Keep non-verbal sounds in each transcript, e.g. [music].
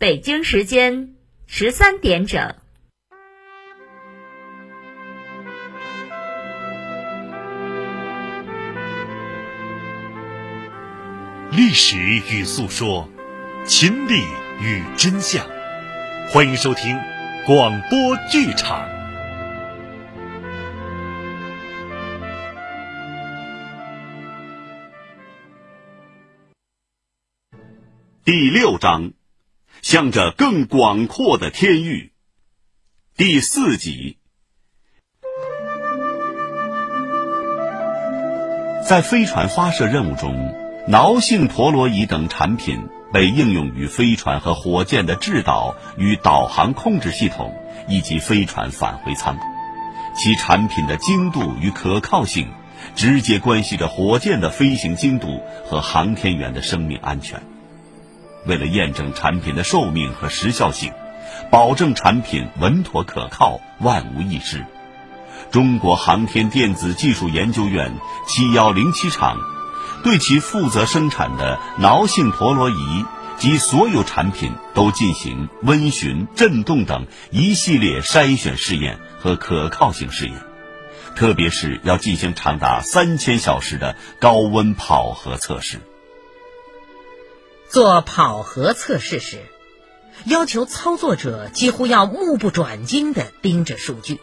北京时间十三点整。历史与诉说，亲历与真相，欢迎收听广播剧场。第六章，向着更广阔的天域。第四集，在飞船发射任务中，挠性陀螺仪等产品被应用于飞船和火箭的制导与导航控制系统，以及飞船返回舱。其产品的精度与可靠性，直接关系着火箭的飞行精度和航天员的生命安全。为了验证产品的寿命和时效性，保证产品稳妥可靠、万无一失，中国航天电子技术研究院七幺零七厂对其负责生产的挠性陀螺仪及所有产品都进行温循、振动等一系列筛选试验和可靠性试验，特别是要进行长达三千小时的高温跑核测试。做跑核测试时，要求操作者几乎要目不转睛地盯着数据；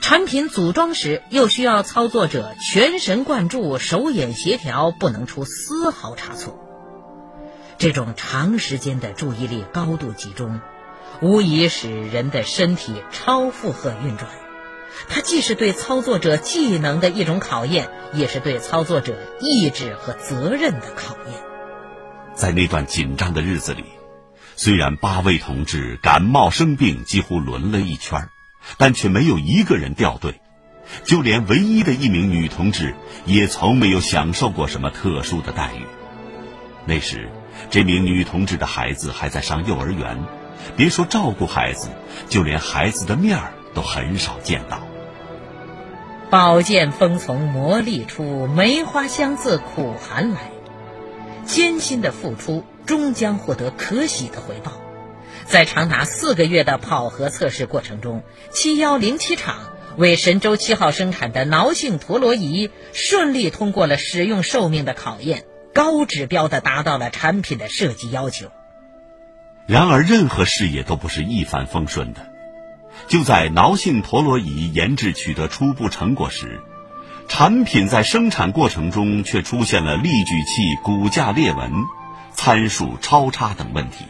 产品组装时，又需要操作者全神贯注、手眼协调，不能出丝毫差错。这种长时间的注意力高度集中，无疑使人的身体超负荷运转。它既是对操作者技能的一种考验，也是对操作者意志和责任的考验。在那段紧张的日子里，虽然八位同志感冒生病几乎轮了一圈，但却没有一个人掉队，就连唯一的一名女同志也从没有享受过什么特殊的待遇。那时，这名女同志的孩子还在上幼儿园，别说照顾孩子，就连孩子的面儿都很少见到。宝剑锋从磨砺出，梅花香自苦寒来。艰辛的付出终将获得可喜的回报。在长达四个月的跑核测试过程中，七幺零七厂为神舟七号生产的挠性陀螺仪顺利通过了使用寿命的考验，高指标的达到了产品的设计要求。然而，任何事业都不是一帆风顺的。就在挠性陀螺仪研制取得初步成果时，产品在生产过程中却出现了力矩器骨架裂纹、参数超差等问题。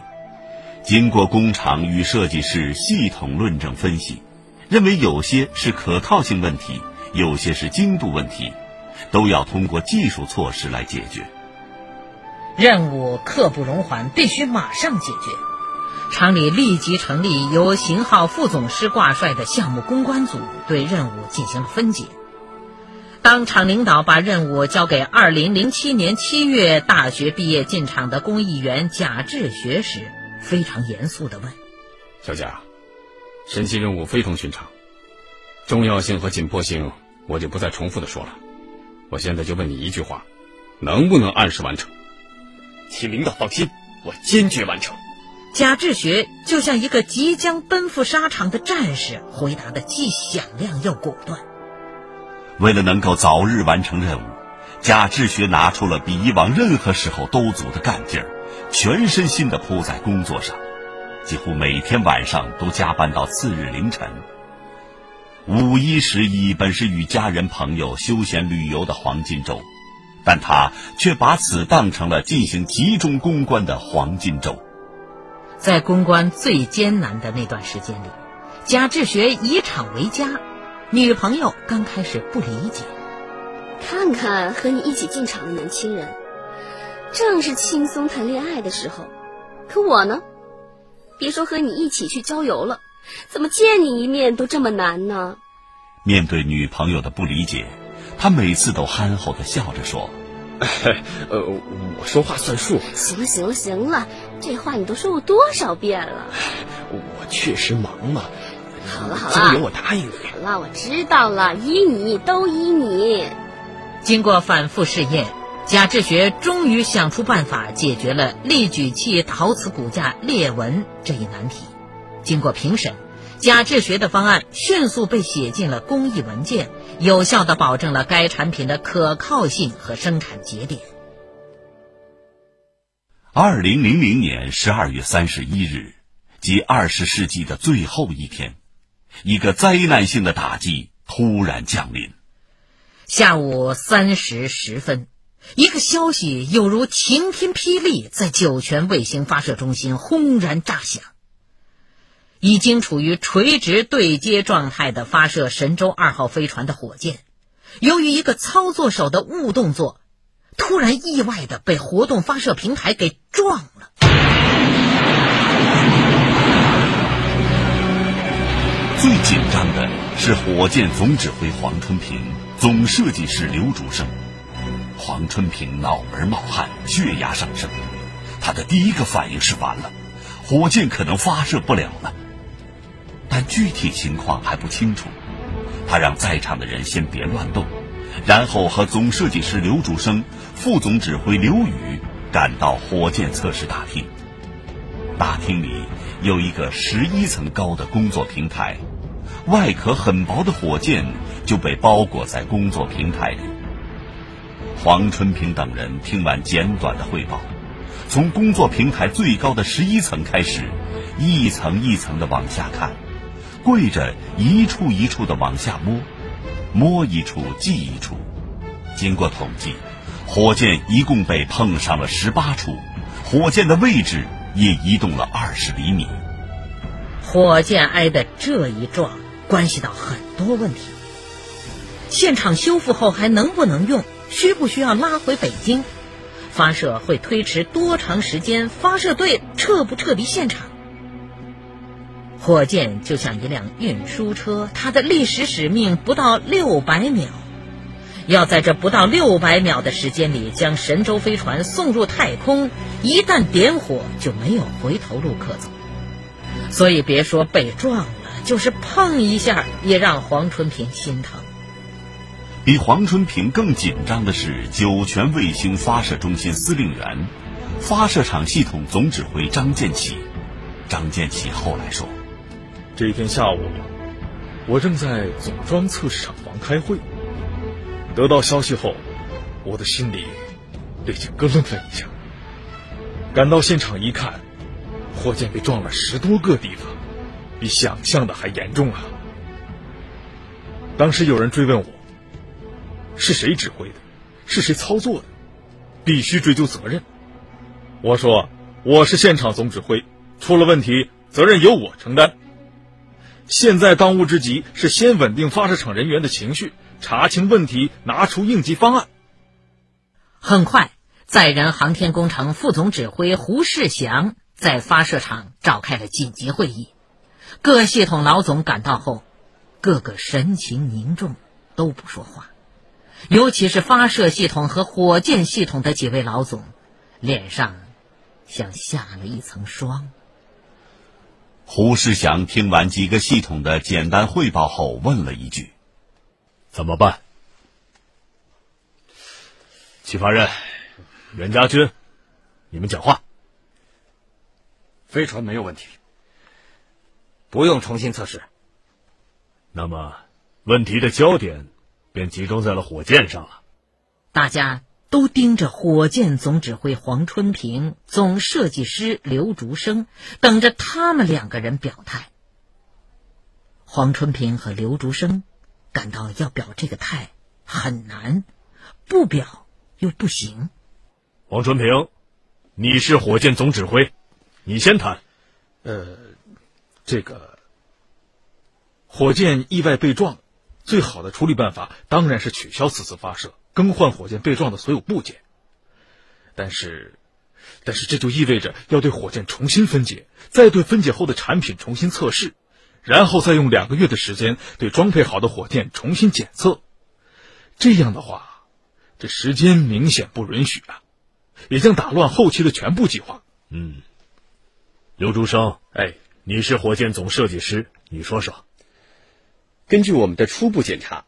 经过工厂与设计师系统论证分析，认为有些是可靠性问题，有些是精度问题，都要通过技术措施来解决。任务刻不容缓，必须马上解决。厂里立即成立由型号副总师挂帅的项目攻关组，对任务进行了分解。当厂领导把任务交给二零零七年七月大学毕业进厂的公益员贾志学时，非常严肃地问：“小贾，神奇任务非同寻常，重要性和紧迫性我就不再重复的说了。我现在就问你一句话，能不能按时完成？”请领导放心，我坚决完成。贾志学就像一个即将奔赴沙场的战士，回答的既响亮又果断。为了能够早日完成任务，贾志学拿出了比以往任何时候都足的干劲儿，全身心地扑在工作上，几乎每天晚上都加班到次日凌晨。五一、十一本是与家人朋友休闲旅游的黄金周，但他却把此当成了进行集中攻关的黄金周。在攻关最艰难的那段时间里，贾志学以厂为家。女朋友刚开始不理解，看看和你一起进厂的年轻人，正是轻松谈恋爱的时候，可我呢，别说和你一起去郊游了，怎么见你一面都这么难呢？面对女朋友的不理解，他每次都憨厚的笑着说：“ [laughs] 呃，我说话算数。”行了行了行了，这话你都说过多少遍了？我确实忙嘛。好了好了，今年我答应你。好了，我知道了，依你都依你。经过反复试验，贾志学终于想出办法解决了力矩器陶瓷骨架裂纹这一难题。经过评审，贾志学的方案迅速被写进了工艺文件，有效的保证了该产品的可靠性和生产节点。二零零零年十二月三十一日，即二十世纪的最后一天，一个灾难性的打击突然降临。下午三时十分。一个消息犹如晴天霹雳，在酒泉卫星发射中心轰然炸响。已经处于垂直对接状态的发射神舟二号飞船的火箭，由于一个操作手的误动作，突然意外的被活动发射平台给撞了。最紧张的是火箭总指挥黄春平，总设计师刘竹生。黄春平脑门冒汗，血压上升。他的第一个反应是完了，火箭可能发射不了了。但具体情况还不清楚。他让在场的人先别乱动，然后和总设计师刘竹生、副总指挥刘宇赶到火箭测试大厅。大厅里有一个十一层高的工作平台，外壳很薄的火箭就被包裹在工作平台里。黄春平等人听完简短的汇报，从工作平台最高的十一层开始，一层一层的往下看，跪着一处一处的往下摸，摸一处记一处。经过统计，火箭一共被碰上了十八处，火箭的位置也移动了二十厘米。火箭挨的这一撞，关系到很多问题。现场修复后还能不能用？需不需要拉回北京？发射会推迟多长时间？发射队撤不撤离现场？火箭就像一辆运输车，它的历史使命不到六百秒，要在这不到六百秒的时间里将神舟飞船送入太空，一旦点火就没有回头路可走。所以别说被撞了，就是碰一下也让黄春平心疼。比黄春平更紧张的是酒泉卫星发射中心司令员、发射场系统总指挥张建起。张建起后来说：“这一天下午，我正在总装测试厂房开会。得到消息后，我的心里立即咯楞了一下。赶到现场一看，火箭被撞了十多个地方，比想象的还严重啊！当时有人追问我。”是谁指挥的？是谁操作的？必须追究责任。我说我是现场总指挥，出了问题责任由我承担。现在当务之急是先稳定发射场人员的情绪，查清问题，拿出应急方案。很快，载人航天工程副总指挥胡世祥在发射场召开了紧急会议。各系统老总赶到后，个个神情凝重，都不说话。尤其是发射系统和火箭系统的几位老总，脸上像下了一层霜。胡世祥听完几个系统的简单汇报后，问了一句：“怎么办？”启发人袁家军，你们讲话。飞船没有问题，不用重新测试。那么，问题的焦点？便集中在了火箭上了。大家都盯着火箭总指挥黄春平、总设计师刘竹生，等着他们两个人表态。黄春平和刘竹生感到要表这个态很难，不表又不行。黄春平，你是火箭总指挥，你先谈。呃，这个火箭意外被撞。最好的处理办法当然是取消此次发射，更换火箭被撞的所有部件。但是，但是这就意味着要对火箭重新分解，再对分解后的产品重新测试，然后再用两个月的时间对装配好的火箭重新检测。这样的话，这时间明显不允许啊，也将打乱后期的全部计划。嗯，刘竹生，哎，你是火箭总设计师，你说说。根据我们的初步检查，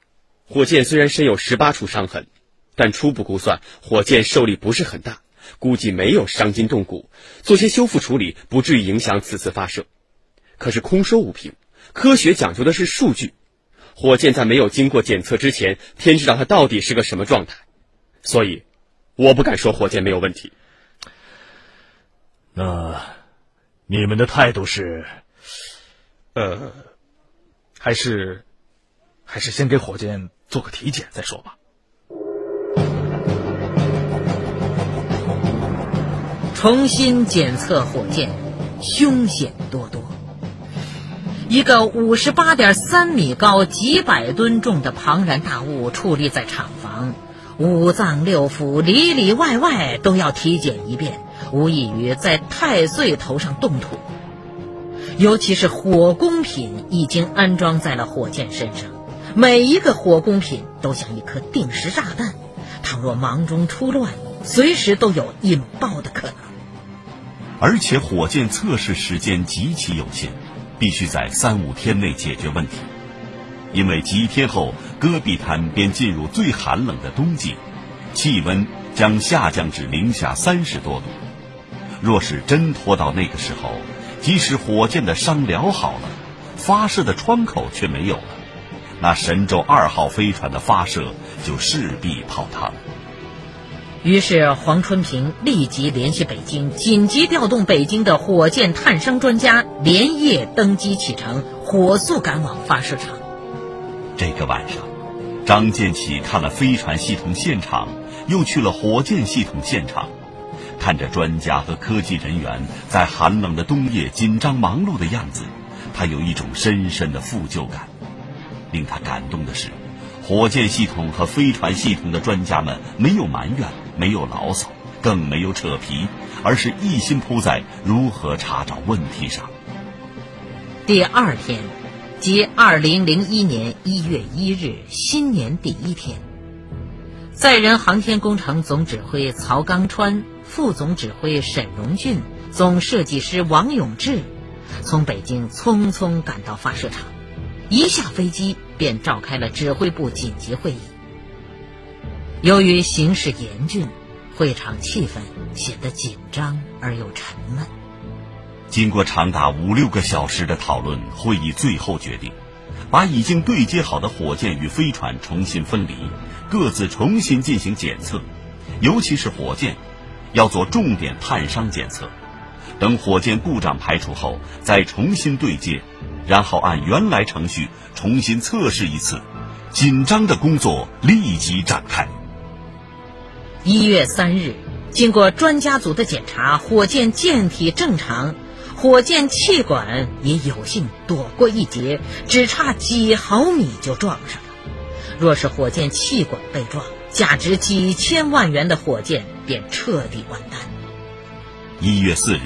火箭虽然身有十八处伤痕，但初步估算火箭受力不是很大，估计没有伤筋动骨，做些修复处理不至于影响此次发射。可是空说无凭，科学讲究的是数据。火箭在没有经过检测之前，天知道它到底是个什么状态，所以我不敢说火箭没有问题。那你们的态度是？呃，还是还是先给火箭做个体检再说吧。重新检测火箭，凶险多多。一个五十八点三米高、几百吨重的庞然大物矗立在厂房，五脏六腑里里外外都要体检一遍，无异于在太岁头上动土。尤其是火工品已经安装在了火箭身上，每一个火工品都像一颗定时炸弹，倘若忙中出乱，随时都有引爆的可能。而且火箭测试时间极其有限。必须在三五天内解决问题，因为几天后戈壁滩便进入最寒冷的冬季，气温将下降至零下三十多度。若是真拖到那个时候，即使火箭的伤疗好了，发射的窗口却没有了，那神舟二号飞船的发射就势必泡汤。于是，黄春平立即联系北京，紧急调动北京的火箭探伤专家，连夜登机启程，火速赶往发射场。这个晚上，张建起看了飞船系统现场，又去了火箭系统现场，看着专家和科技人员在寒冷的冬夜紧张忙碌的样子，他有一种深深的负疚感。令他感动的是。火箭系统和飞船系统的专家们没有埋怨，没有牢骚，更没有扯皮，而是一心扑在如何查找问题上。第二天，即二零零一年一月一日，新年第一天，载人航天工程总指挥曹刚川、副总指挥沈荣俊、总设计师王永志，从北京匆匆赶到发射场。一下飞机便召开了指挥部紧急会议。由于形势严峻，会场气氛显得紧张而又沉闷。经过长达五六个小时的讨论，会议最后决定，把已经对接好的火箭与飞船重新分离，各自重新进行检测，尤其是火箭，要做重点探伤检测。等火箭故障排除后，再重新对接。然后按原来程序重新测试一次，紧张的工作立即展开。一月三日，经过专家组的检查，火箭舰体正常，火箭气管也有幸躲过一劫，只差几毫米就撞上了。若是火箭气管被撞，价值几千万元的火箭便彻底完蛋。一月四日。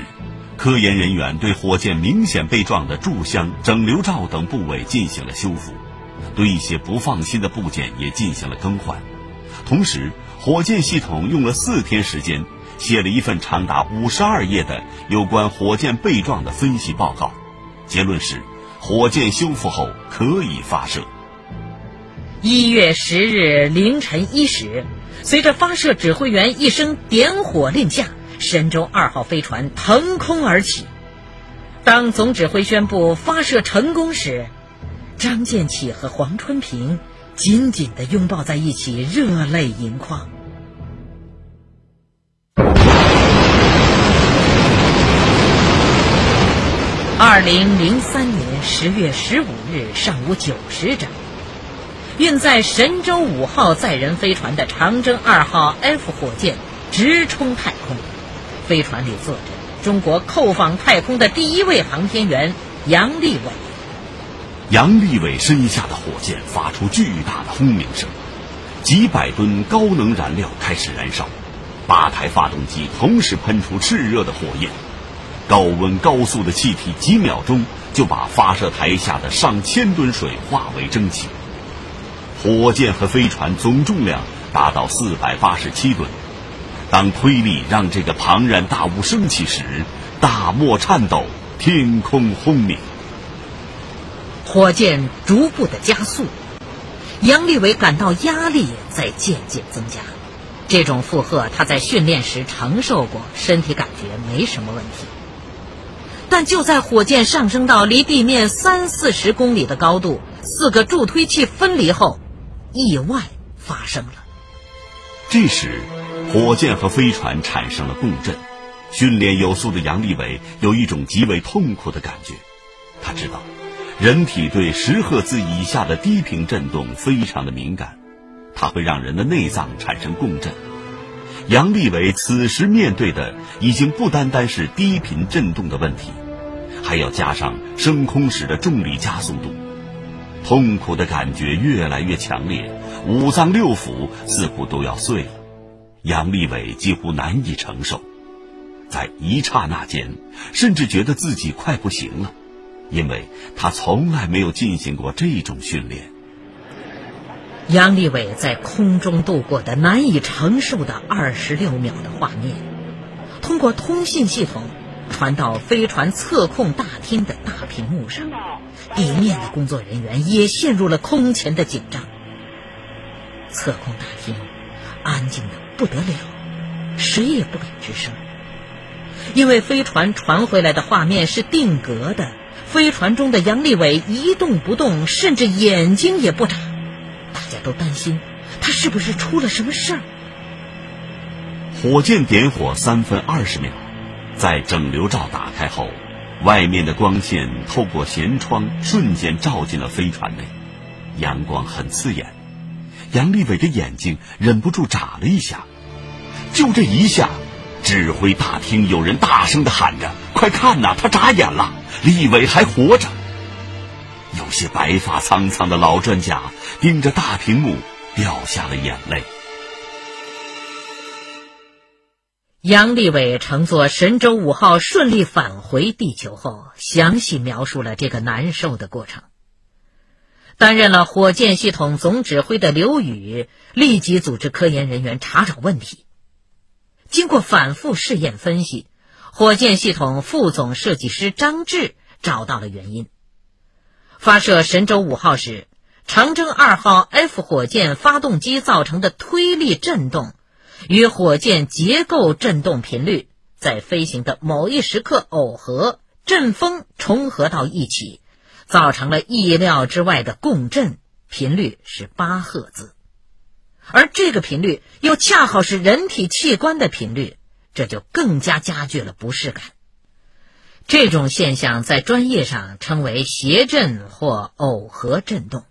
科研人员对火箭明显被撞的柱箱、整流罩等部位进行了修复，对一些不放心的部件也进行了更换。同时，火箭系统用了四天时间，写了一份长达五十二页的有关火箭被撞的分析报告。结论是，火箭修复后可以发射。一月十日凌晨一时，随着发射指挥员一声点火令下。神舟二号飞船腾空而起。当总指挥宣布发射成功时，张建起和黄春平紧紧地拥抱在一起，热泪盈眶。二零零三年十月十五日上午九时整，运载神舟五号载人飞船的长征二号 F 火箭直冲太空。飞船里坐着中国扣访太空的第一位航天员杨利伟。杨利伟身下的火箭发出巨大的轰鸣声，几百吨高能燃料开始燃烧，八台发动机同时喷出炽热的火焰，高温高速的气体几秒钟就把发射台下的上千吨水化为蒸汽。火箭和飞船总重量达到四百八十七吨。当推力让这个庞然大物升起时，大漠颤抖，天空轰鸣。火箭逐步的加速，杨利伟感到压力在渐渐增加。这种负荷他在训练时承受过，身体感觉没什么问题。但就在火箭上升到离地面三四十公里的高度，四个助推器分离后，意外发生了。这时，火箭和飞船产生了共振。训练有素的杨利伟有一种极为痛苦的感觉。他知道，人体对十赫兹以下的低频振动非常的敏感，它会让人的内脏产生共振。杨利伟此时面对的已经不单单是低频振动的问题，还要加上升空时的重力加速度。痛苦的感觉越来越强烈，五脏六腑似乎都要碎了。杨利伟几乎难以承受，在一刹那间，甚至觉得自己快不行了，因为他从来没有进行过这种训练。杨利伟在空中度过的难以承受的二十六秒的画面，通过通信系统传到飞船测控大厅的大屏幕上。地面的工作人员也陷入了空前的紧张。测控大厅安静的不得了，谁也不敢吱声，因为飞船传回来的画面是定格的。飞船中的杨利伟一动不动，甚至眼睛也不眨。大家都担心他是不是出了什么事儿。火箭点火三分二十秒，在整流罩打开后。外面的光线透过舷窗，瞬间照进了飞船内，阳光很刺眼。杨利伟的眼睛忍不住眨了一下。就这一下，指挥大厅有人大声的喊着：“快看呐，他眨眼了！利伟还活着！”有些白发苍苍的老专家盯着大屏幕，掉下了眼泪。杨利伟乘坐神舟五号顺利返回地球后，详细描述了这个难受的过程。担任了火箭系统总指挥的刘宇立即组织科研人员查找问题。经过反复试验分析，火箭系统副总设计师张志找到了原因：发射神舟五号时，长征二号 F 火箭发动机造成的推力振动。与火箭结构振动频率在飞行的某一时刻耦合，阵风重合到一起，造成了意料之外的共振，频率是八赫兹，而这个频率又恰好是人体器官的频率，这就更加加剧了不适感。这种现象在专业上称为谐振或耦合振动。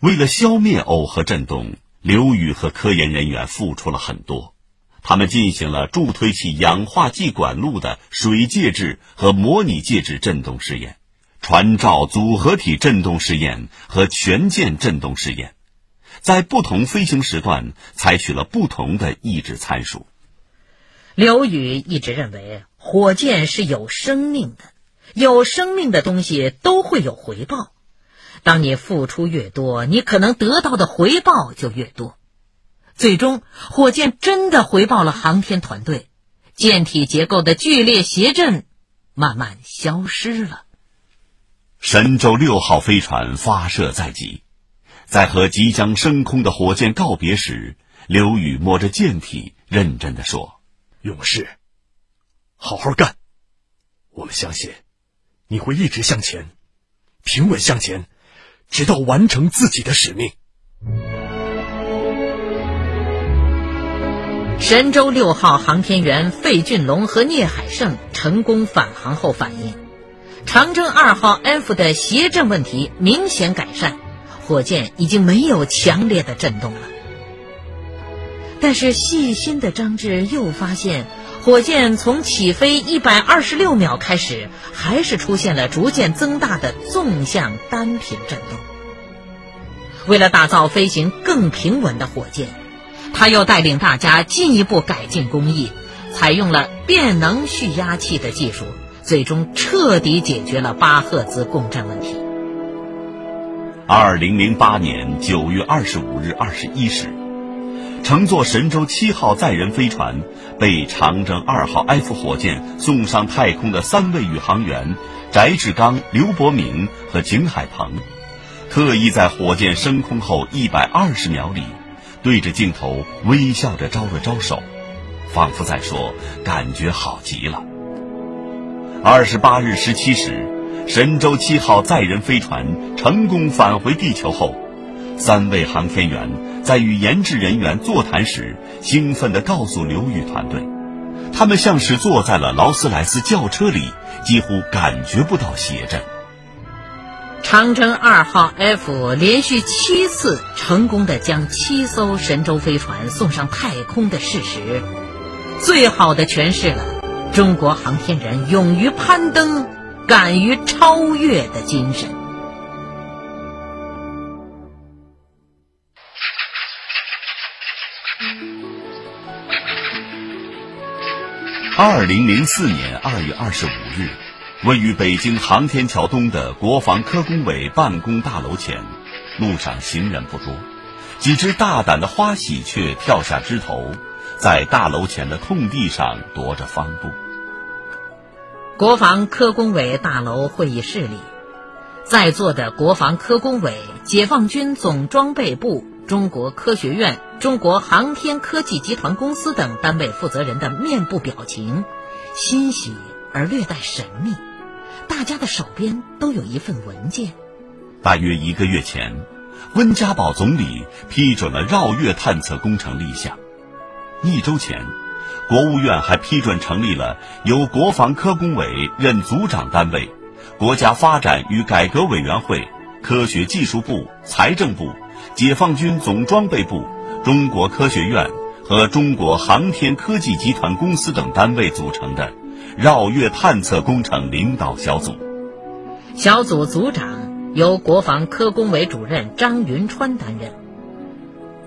为了消灭耦合振动。刘宇和科研人员付出了很多，他们进行了助推器氧化剂管路的水介质和模拟介质振动试验、传罩组合体振动试验和全件振动试验，在不同飞行时段采取了不同的抑制参数。刘宇一直认为，火箭是有生命的，有生命的东西都会有回报。当你付出越多，你可能得到的回报就越多。最终，火箭真的回报了航天团队，舰体结构的剧烈谐振慢慢消失了。神舟六号飞船发射在即，在和即将升空的火箭告别时，刘宇摸着舰体，认真的说：“勇士，好好干，我们相信你会一直向前，平稳向前。”直到完成自己的使命。神舟六号航天员费俊龙和聂海胜成功返航后反映，长征二号 F 的谐振问题明显改善，火箭已经没有强烈的震动了。但是细心的张志又发现。火箭从起飞一百二十六秒开始，还是出现了逐渐增大的纵向单频振动。为了打造飞行更平稳的火箭，他又带领大家进一步改进工艺，采用了变能蓄压器的技术，最终彻底解决了八赫兹共振问题。二零零八年九月二十五日二十一时。乘坐神舟七号载人飞船被长征二号 F 火箭送上太空的三位宇航员翟志刚、刘伯明和景海鹏，特意在火箭升空后一百二十秒里，对着镜头微笑着招了招手，仿佛在说：“感觉好极了。”二十八日十七时，神舟七号载人飞船成功返回地球后，三位航天员在与研制人员座谈时，兴奋地告诉刘宇团队，他们像是坐在了劳斯莱斯轿车里，几乎感觉不到谐振。长征二号 F 连续七次成功的将七艘神舟飞船送上太空的事实，最好的诠释了中国航天人勇于攀登、敢于超越的精神。二零零四年二月二十五日。位于北京航天桥东的国防科工委办公大楼前，路上行人不多，几只大胆的花喜鹊跳下枝头，在大楼前的空地上踱着方步。国防科工委大楼会议室里，在座的国防科工委、解放军总装备部、中国科学院、中国航天科技集团公司等单位负责人的面部表情，欣喜而略带神秘。大家的手边都有一份文件。大约一个月前，温家宝总理批准了绕月探测工程立项。一周前，国务院还批准成立了由国防科工委任组长单位、国家发展与改革委员会、科学技术部、财政部、解放军总装备部、中国科学院和中国航天科技集团公司等单位组成的。绕月探测工程领导小组，小组组长由国防科工委主任张云川担任，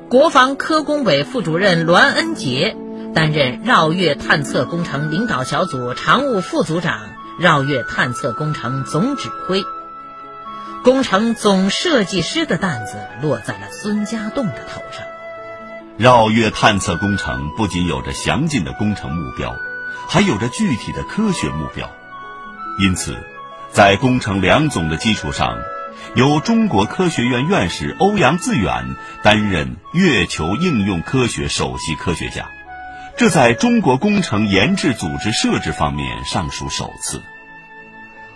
国防科工委副主任栾恩杰担任绕月探测工程领导小组常务副组长、绕月探测工程总指挥。工程总设计师的担子落在了孙家栋的头上。绕月探测工程不仅有着详尽的工程目标。还有着具体的科学目标，因此，在工程两总的基础上，由中国科学院院士欧阳自远担任月球应用科学首席科学家，这在中国工程研制组织设置方面尚属首次。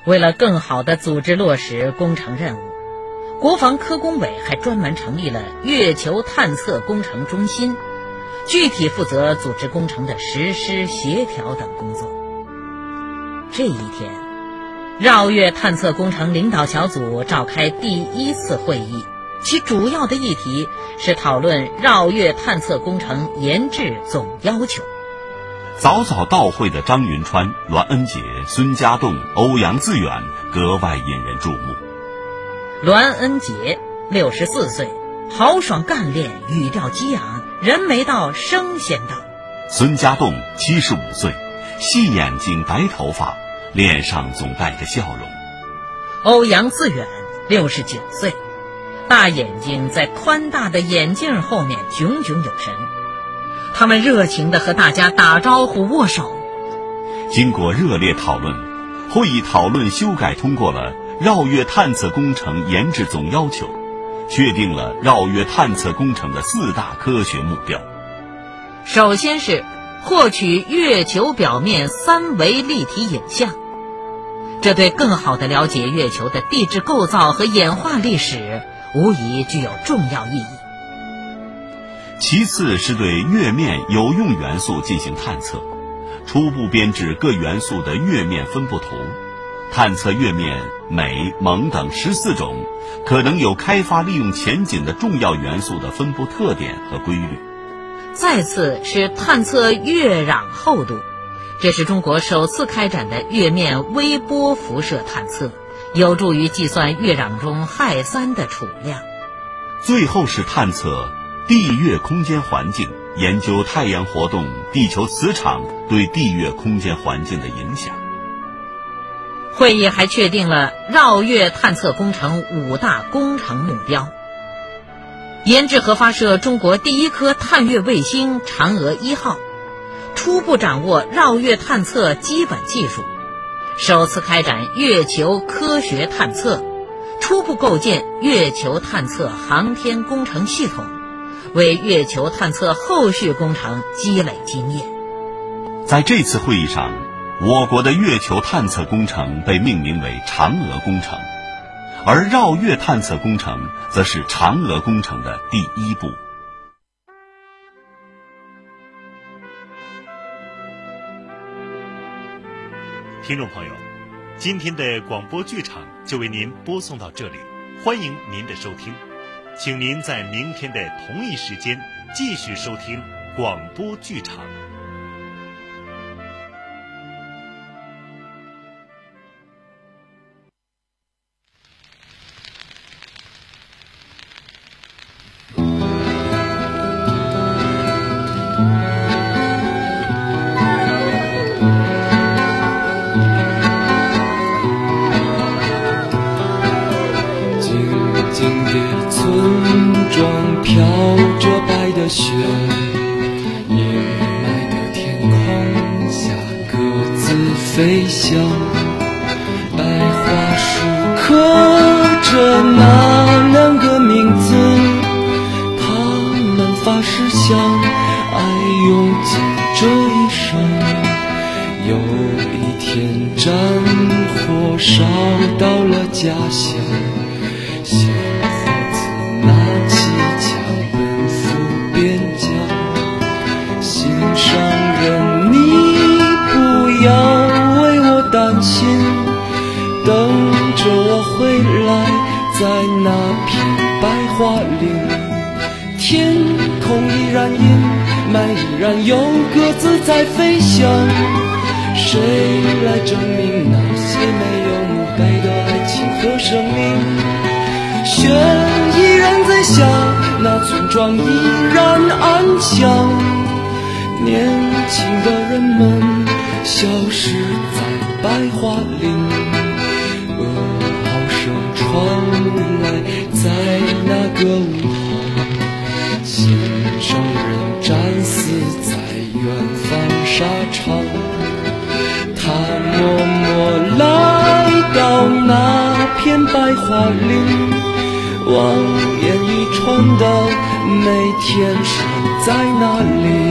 为了更好地组织落实工程任务，国防科工委还专门成立了月球探测工程中心。具体负责组织工程的实施、协调等工作。这一天，绕月探测工程领导小组召开第一次会议，其主要的议题是讨论绕月探测工程研制总要求。早早到会的张云川、栾恩杰、孙家栋、欧阳自远格外引人注目。栾恩杰六十四岁，豪爽干练，语调激昂。人没到，声先到。孙家栋七十五岁，细眼睛，白头发，脸上总带着笑容。欧阳自远六十九岁，大眼睛在宽大的眼镜后面炯炯有神。他们热情地和大家打招呼、握手。经过热烈讨论，会议讨论修改通过了绕月探测工程研制总要求。确定了绕月探测工程的四大科学目标。首先是获取月球表面三维立体影像，这对更好地了解月球的地质构造和演化历史，无疑具有重要意义。其次是对月面有用元素进行探测，初步编制各元素的月面分布图。探测月面镁、锰等十四种可能有开发利用前景的重要元素的分布特点和规律。再次是探测月壤厚度，这是中国首次开展的月面微波辐射探测，有助于计算月壤中氦三的储量。最后是探测地月空间环境，研究太阳活动、地球磁场对地月空间环境的影响。会议还确定了绕月探测工程五大工程目标：研制和发射中国第一颗探月卫星“嫦娥一号”，初步掌握绕月探测基本技术，首次开展月球科学探测，初步构建月球探测航天工程系统，为月球探测后续工程积累经验。在这次会议上，我国的月球探测工程被命名为“嫦娥工程”，而绕月探测工程则是嫦娥工程的第一步。听众朋友，今天的广播剧场就为您播送到这里，欢迎您的收听，请您在明天的同一时间继续收听广播剧场。天，战火烧到了家乡，小伙子拿起枪奔赴边疆，心上人，你不要为我。担心，等着我回来，在那片白桦林，天空依然阴霾，依然有鸽子在飞翔。谁来证明那些没有墓碑的爱情和生命？雪依然在下，那村庄依然安详，年轻的人们消失在。白桦林，噩耗声传来，在那个午后，望眼欲穿的每天守在哪里。